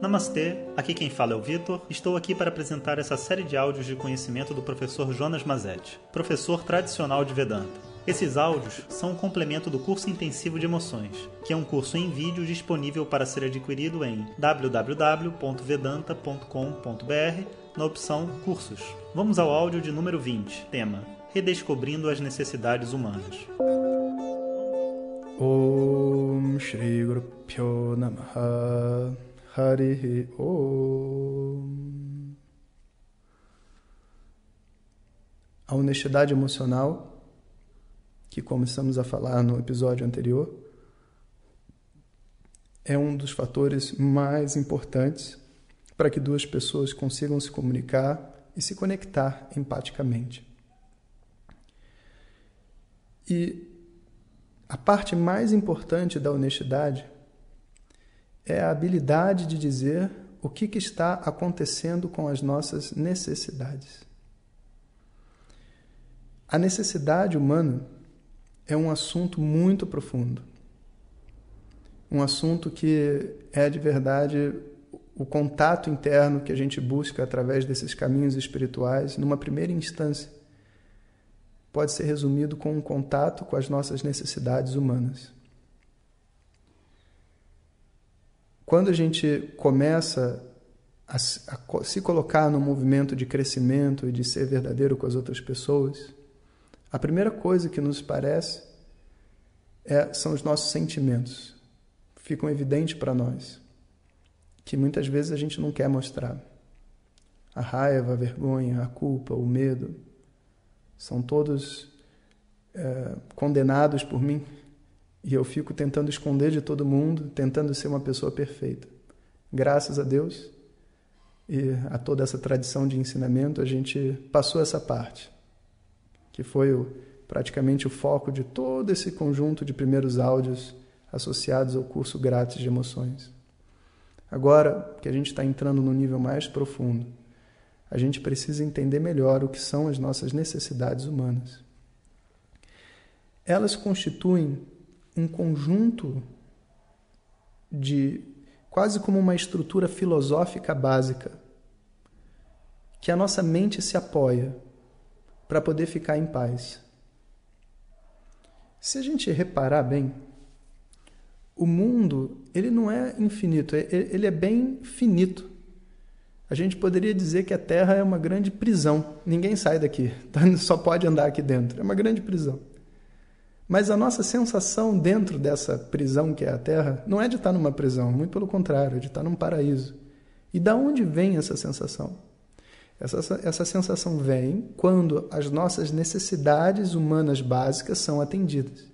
Namastê, aqui quem fala é o Vitor. Estou aqui para apresentar essa série de áudios de conhecimento do professor Jonas Mazetti, professor tradicional de Vedanta. Esses áudios são um complemento do curso intensivo de emoções, que é um curso em vídeo disponível para ser adquirido em www.vedanta.com.br na opção Cursos. Vamos ao áudio de número 20, tema Redescobrindo as necessidades humanas. Om Shri Guru Pyo Namaha Om. A honestidade emocional, que começamos a falar no episódio anterior, é um dos fatores mais importantes para que duas pessoas consigam se comunicar e se conectar empaticamente. E a parte mais importante da honestidade é a habilidade de dizer o que, que está acontecendo com as nossas necessidades. A necessidade humana é um assunto muito profundo. Um assunto que é de verdade o contato interno que a gente busca através desses caminhos espirituais, numa primeira instância, pode ser resumido com um contato com as nossas necessidades humanas. Quando a gente começa a, a, se colocar no movimento de crescimento e de ser verdadeiro com as outras pessoas, a primeira coisa que nos parece é, são os nossos sentimentos. Ficam evidentes para nós, que muitas vezes a gente não quer mostrar. A raiva, a vergonha, a culpa, o medo, são todos é, condenados por mim e eu fico tentando esconder de todo mundo, tentando ser uma pessoa perfeita. Graças a Deus e a toda essa tradição de ensinamento, a gente passou essa parte, que foi o, praticamente o foco de todo esse conjunto de primeiros áudios associados ao curso grátis de emoções. Agora que a gente está entrando no nível mais profundo, a gente precisa entender melhor o que são as nossas necessidades humanas. Elas constituem um conjunto de quase como uma estrutura filosófica básica que a nossa mente se apoia para poder ficar em paz. Se a gente reparar bem, o mundo ele não é infinito, ele é bem finito. A gente poderia dizer que a Terra é uma grande prisão. Ninguém sai daqui, só pode andar aqui dentro. É uma grande prisão. Mas a nossa sensação dentro dessa prisão que é a Terra não é de estar numa prisão, muito pelo contrário, é de estar num paraíso. E da onde vem essa sensação? Essa, essa sensação vem quando as nossas necessidades humanas básicas são atendidas.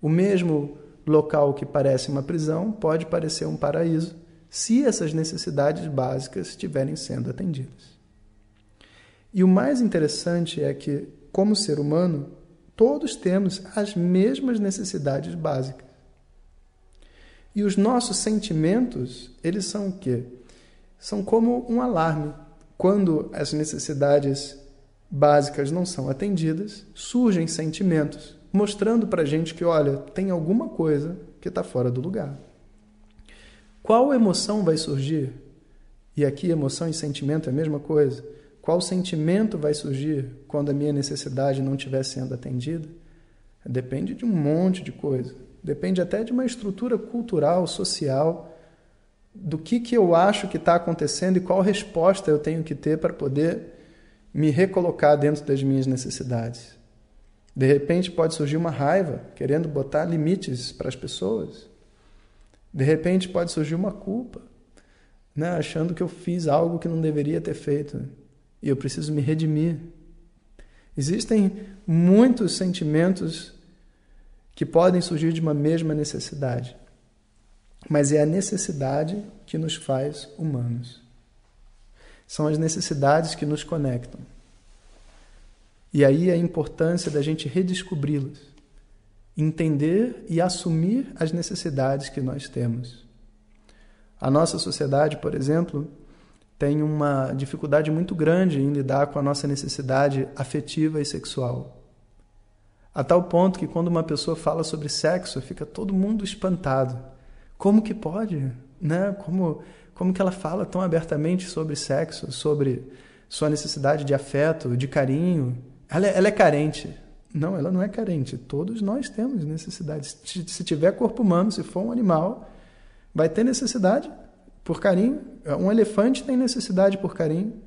O mesmo local que parece uma prisão pode parecer um paraíso se essas necessidades básicas estiverem sendo atendidas. E o mais interessante é que, como ser humano, todos temos as mesmas necessidades básicas. E os nossos sentimentos, eles são o quê? São como um alarme. Quando as necessidades básicas não são atendidas, surgem sentimentos, mostrando para a gente que, olha, tem alguma coisa que está fora do lugar. Qual emoção vai surgir? E aqui emoção e sentimento é a mesma coisa. Qual sentimento vai surgir quando a minha necessidade não estiver sendo atendida? Depende de um monte de coisa. Depende até de uma estrutura cultural, social, do que, que eu acho que está acontecendo e qual resposta eu tenho que ter para poder me recolocar dentro das minhas necessidades. De repente pode surgir uma raiva, querendo botar limites para as pessoas. De repente pode surgir uma culpa, né? achando que eu fiz algo que não deveria ter feito e eu preciso me redimir. Existem muitos sentimentos que podem surgir de uma mesma necessidade, mas é a necessidade que nos faz humanos. São as necessidades que nos conectam. E aí a importância da gente redescobri-las, entender e assumir as necessidades que nós temos. A nossa sociedade, por exemplo, tem uma dificuldade muito grande em lidar com a nossa necessidade afetiva e sexual. A tal ponto que quando uma pessoa fala sobre sexo, fica todo mundo espantado. Como que pode? né? Como, como que ela fala tão abertamente sobre sexo, sobre sua necessidade de afeto, de carinho. Ela, é, ela é carente. Não, ela não é carente. Todos nós temos necessidades. Se tiver corpo humano, se for um animal, vai ter necessidade por carinho. Um elefante tem necessidade por carinho.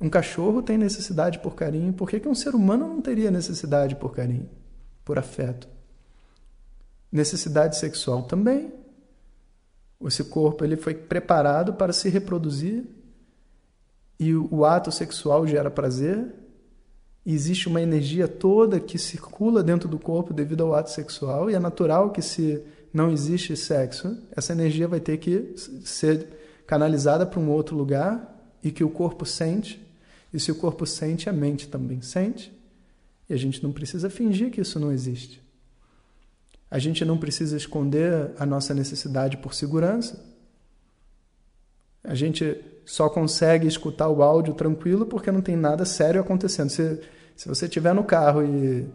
Um cachorro tem necessidade por carinho. Por que, que um ser humano não teria necessidade por carinho, por afeto? Necessidade sexual também. Esse corpo ele foi preparado para se reproduzir e o ato sexual gera prazer. E existe uma energia toda que circula dentro do corpo devido ao ato sexual e é natural que se não existe sexo, essa energia vai ter que ser canalizada para um outro lugar e que o corpo sente. E se o corpo sente, a mente também sente. E a gente não precisa fingir que isso não existe. A gente não precisa esconder a nossa necessidade por segurança. A gente só consegue escutar o áudio tranquilo porque não tem nada sério acontecendo. Se, se você estiver no carro e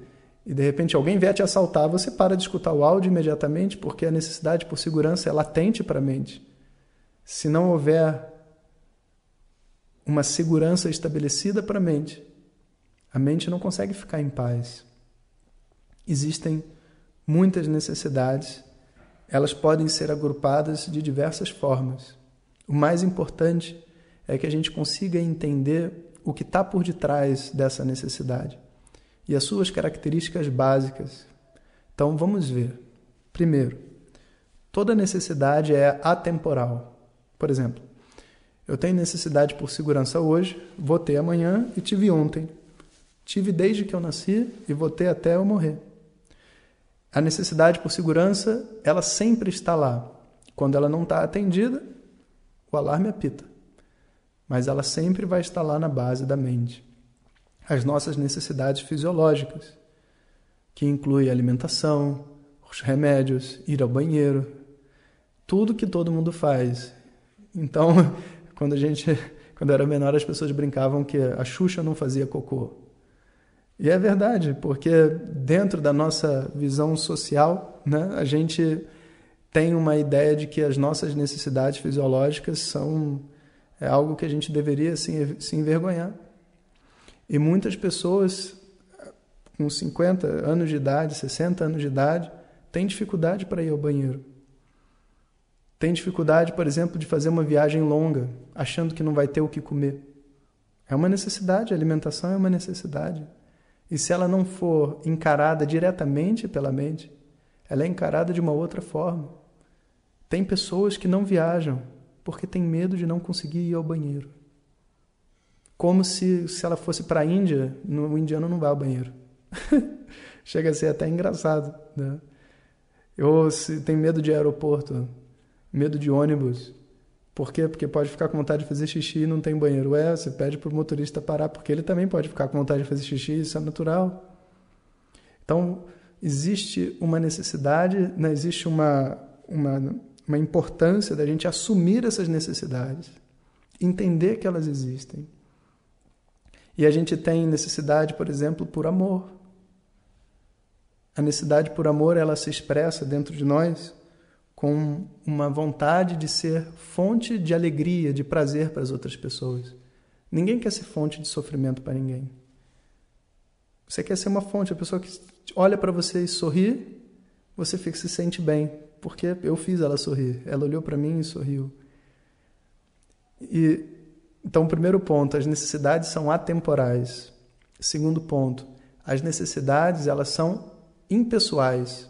e de repente alguém vier te assaltar, você para de escutar o áudio imediatamente, porque a necessidade por segurança é latente para a mente. Se não houver uma segurança estabelecida para a mente, a mente não consegue ficar em paz. Existem muitas necessidades, elas podem ser agrupadas de diversas formas. O mais importante é que a gente consiga entender o que está por detrás dessa necessidade e as suas características básicas. Então vamos ver. Primeiro, toda necessidade é atemporal. Por exemplo, eu tenho necessidade por segurança hoje, vou ter amanhã e tive ontem. Tive desde que eu nasci e vou ter até eu morrer. A necessidade por segurança, ela sempre está lá. Quando ela não está atendida, o alarme apita. Mas ela sempre vai estar lá na base da mente as nossas necessidades fisiológicas, que inclui alimentação, os remédios, ir ao banheiro, tudo que todo mundo faz. Então, quando a gente, quando eu era menor, as pessoas brincavam que a Xuxa não fazia cocô. E é verdade, porque dentro da nossa visão social, né, a gente tem uma ideia de que as nossas necessidades fisiológicas são é algo que a gente deveria se, se envergonhar. E muitas pessoas com 50 anos de idade, 60 anos de idade, têm dificuldade para ir ao banheiro. Tem dificuldade, por exemplo, de fazer uma viagem longa, achando que não vai ter o que comer. É uma necessidade, a alimentação é uma necessidade. E se ela não for encarada diretamente pela mente, ela é encarada de uma outra forma. Tem pessoas que não viajam porque têm medo de não conseguir ir ao banheiro como se, se ela fosse para a Índia, no, o indiano não vai ao banheiro. Chega a ser até engraçado. Né? Ou se tem medo de aeroporto, medo de ônibus. Por quê? Porque pode ficar com vontade de fazer xixi e não tem banheiro. É, você pede para o motorista parar, porque ele também pode ficar com vontade de fazer xixi, isso é natural. Então, existe uma necessidade, né? existe uma, uma, uma importância da gente assumir essas necessidades, entender que elas existem e a gente tem necessidade, por exemplo, por amor. A necessidade por amor, ela se expressa dentro de nós com uma vontade de ser fonte de alegria, de prazer para as outras pessoas. Ninguém quer ser fonte de sofrimento para ninguém. Você quer ser uma fonte, a pessoa que olha para você e sorri, você fica, se sente bem, porque eu fiz ela sorrir. Ela olhou para mim e sorriu. E então, primeiro ponto, as necessidades são atemporais. Segundo ponto, as necessidades elas são impessoais.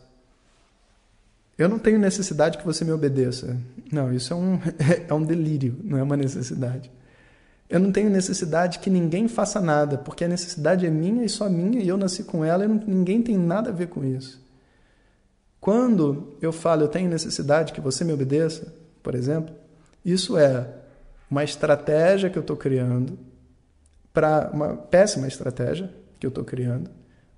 Eu não tenho necessidade que você me obedeça. Não, isso é um, é um delírio, não é uma necessidade. Eu não tenho necessidade que ninguém faça nada, porque a necessidade é minha e só minha, e eu nasci com ela e não, ninguém tem nada a ver com isso. Quando eu falo eu tenho necessidade que você me obedeça, por exemplo, isso é uma estratégia que eu estou criando, para uma péssima estratégia que eu estou criando,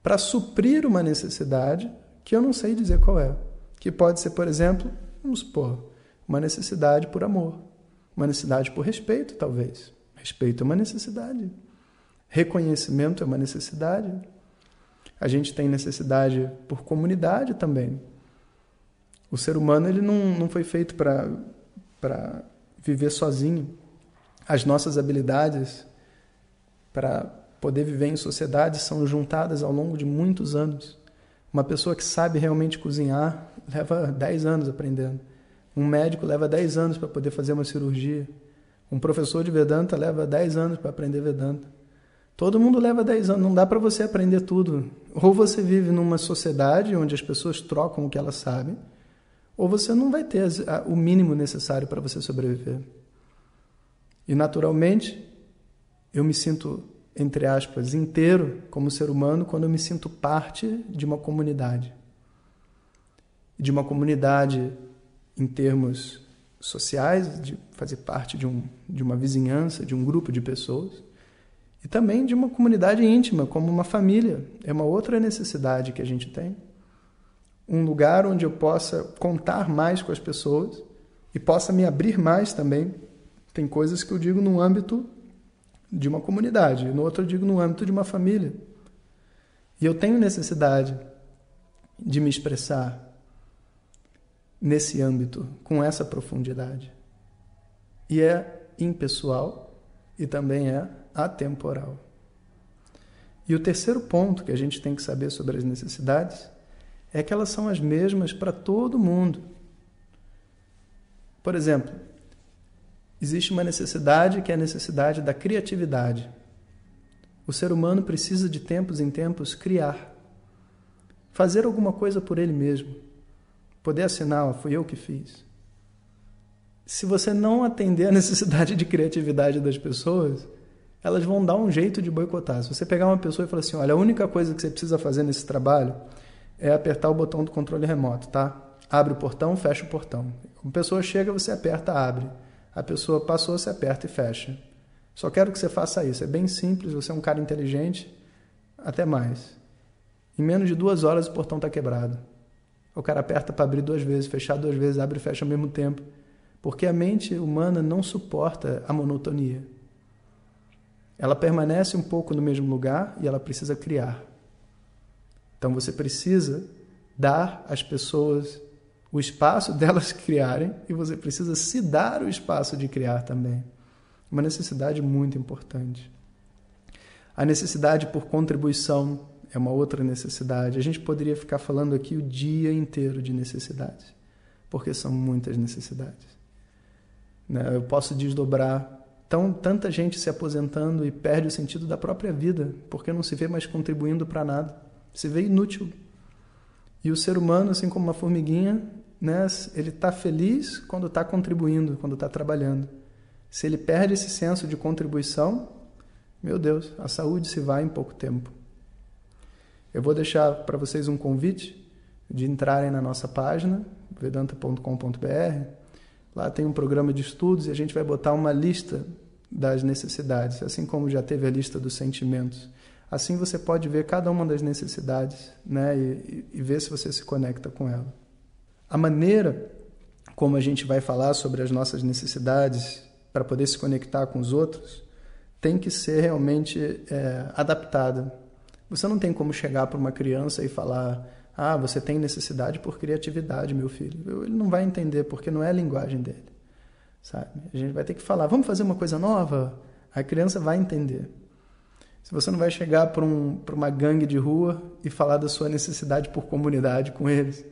para suprir uma necessidade que eu não sei dizer qual é. Que pode ser, por exemplo, vamos supor, uma necessidade por amor, uma necessidade por respeito, talvez. Respeito é uma necessidade. Reconhecimento é uma necessidade. A gente tem necessidade por comunidade também. O ser humano ele não, não foi feito para para viver sozinho. As nossas habilidades para poder viver em sociedade são juntadas ao longo de muitos anos. Uma pessoa que sabe realmente cozinhar leva 10 anos aprendendo. Um médico leva 10 anos para poder fazer uma cirurgia. Um professor de Vedanta leva 10 anos para aprender Vedanta. Todo mundo leva 10 anos, não dá para você aprender tudo. Ou você vive numa sociedade onde as pessoas trocam o que elas sabem, ou você não vai ter o mínimo necessário para você sobreviver. E naturalmente, eu me sinto, entre aspas, inteiro como ser humano quando eu me sinto parte de uma comunidade. De uma comunidade em termos sociais, de fazer parte de, um, de uma vizinhança, de um grupo de pessoas e também de uma comunidade íntima, como uma família. É uma outra necessidade que a gente tem. Um lugar onde eu possa contar mais com as pessoas e possa me abrir mais também. Tem coisas que eu digo no âmbito de uma comunidade, no outro eu digo no âmbito de uma família. E eu tenho necessidade de me expressar nesse âmbito, com essa profundidade. E é impessoal e também é atemporal. E o terceiro ponto que a gente tem que saber sobre as necessidades é que elas são as mesmas para todo mundo. Por exemplo, existe uma necessidade que é a necessidade da criatividade. O ser humano precisa de tempos em tempos criar, fazer alguma coisa por ele mesmo, poder assinar, fui eu que fiz. Se você não atender a necessidade de criatividade das pessoas, elas vão dar um jeito de boicotar. Se você pegar uma pessoa e falar assim, olha, a única coisa que você precisa fazer nesse trabalho é apertar o botão do controle remoto, tá? Abre o portão, fecha o portão. Uma pessoa chega, você aperta, abre. A pessoa passou, você aperta e fecha. Só quero que você faça isso. É bem simples, você é um cara inteligente, até mais. Em menos de duas horas o portão está quebrado. O cara aperta para abrir duas vezes, fechar duas vezes, abre e fecha ao mesmo tempo. Porque a mente humana não suporta a monotonia. Ela permanece um pouco no mesmo lugar e ela precisa criar. Então você precisa dar às pessoas o espaço delas criarem e você precisa se dar o espaço de criar também. Uma necessidade muito importante. A necessidade por contribuição é uma outra necessidade. A gente poderia ficar falando aqui o dia inteiro de necessidades, porque são muitas necessidades. Né? Eu posso desdobrar então, tanta gente se aposentando e perde o sentido da própria vida, porque não se vê mais contribuindo para nada, se vê inútil. E o ser humano, assim como uma formiguinha, né, ele está feliz quando está contribuindo, quando está trabalhando. Se ele perde esse senso de contribuição, meu Deus, a saúde se vai em pouco tempo. Eu vou deixar para vocês um convite de entrarem na nossa página, vedanta.com.br, Lá tem um programa de estudos e a gente vai botar uma lista das necessidades, assim como já teve a lista dos sentimentos. Assim você pode ver cada uma das necessidades né, e, e ver se você se conecta com ela. A maneira como a gente vai falar sobre as nossas necessidades para poder se conectar com os outros tem que ser realmente é, adaptada. Você não tem como chegar para uma criança e falar ah, você tem necessidade por criatividade, meu filho. Ele não vai entender porque não é a linguagem dele. Sabe? A gente vai ter que falar, vamos fazer uma coisa nova? A criança vai entender. Se você não vai chegar para um, uma gangue de rua e falar da sua necessidade por comunidade com eles,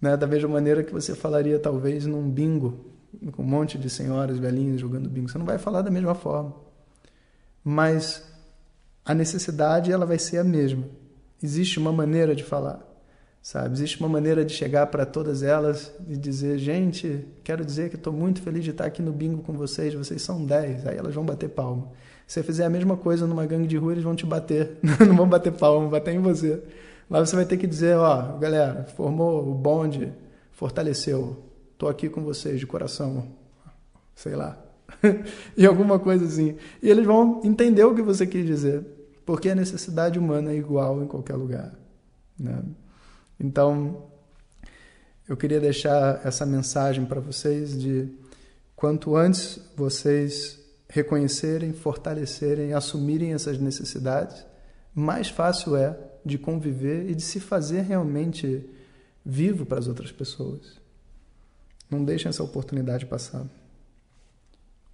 né? da mesma maneira que você falaria talvez num bingo, com um monte de senhoras velhinhas jogando bingo, você não vai falar da mesma forma. Mas a necessidade ela vai ser a mesma. Existe uma maneira de falar sabe? Existe uma maneira de chegar para todas elas e dizer, gente, quero dizer que estou muito feliz de estar aqui no bingo com vocês, vocês são 10, aí elas vão bater palma. Se você fizer a mesma coisa numa gangue de rua, eles vão te bater, não vão bater palma, vão bater em você. Mas você vai ter que dizer, ó, galera, formou o bonde, fortaleceu, estou aqui com vocês de coração, sei lá, e alguma coisa assim. E eles vão entender o que você quis dizer, porque a necessidade humana é igual em qualquer lugar, né? Então, eu queria deixar essa mensagem para vocês de quanto antes vocês reconhecerem, fortalecerem, assumirem essas necessidades, mais fácil é de conviver e de se fazer realmente vivo para as outras pessoas. Não deixem essa oportunidade passar.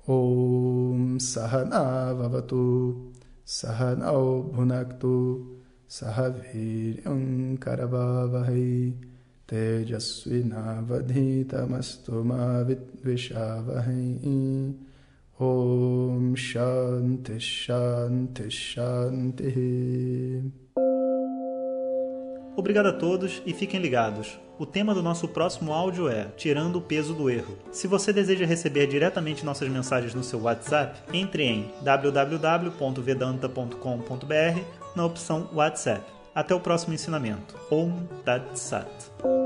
Om Sahana Vavatu Sahanao Bhunaktu Sahaviryam Karavavahai Tejasvinavadhitamastu ma vidvishavahai Om Shanti Shanti Shanti Obrigado a todos e fiquem ligados. O tema do nosso próximo áudio é Tirando o peso do erro. Se você deseja receber diretamente nossas mensagens no seu WhatsApp, entre em www.vedanta.com.br na opção WhatsApp. Até o próximo ensinamento. Om Tat Sat.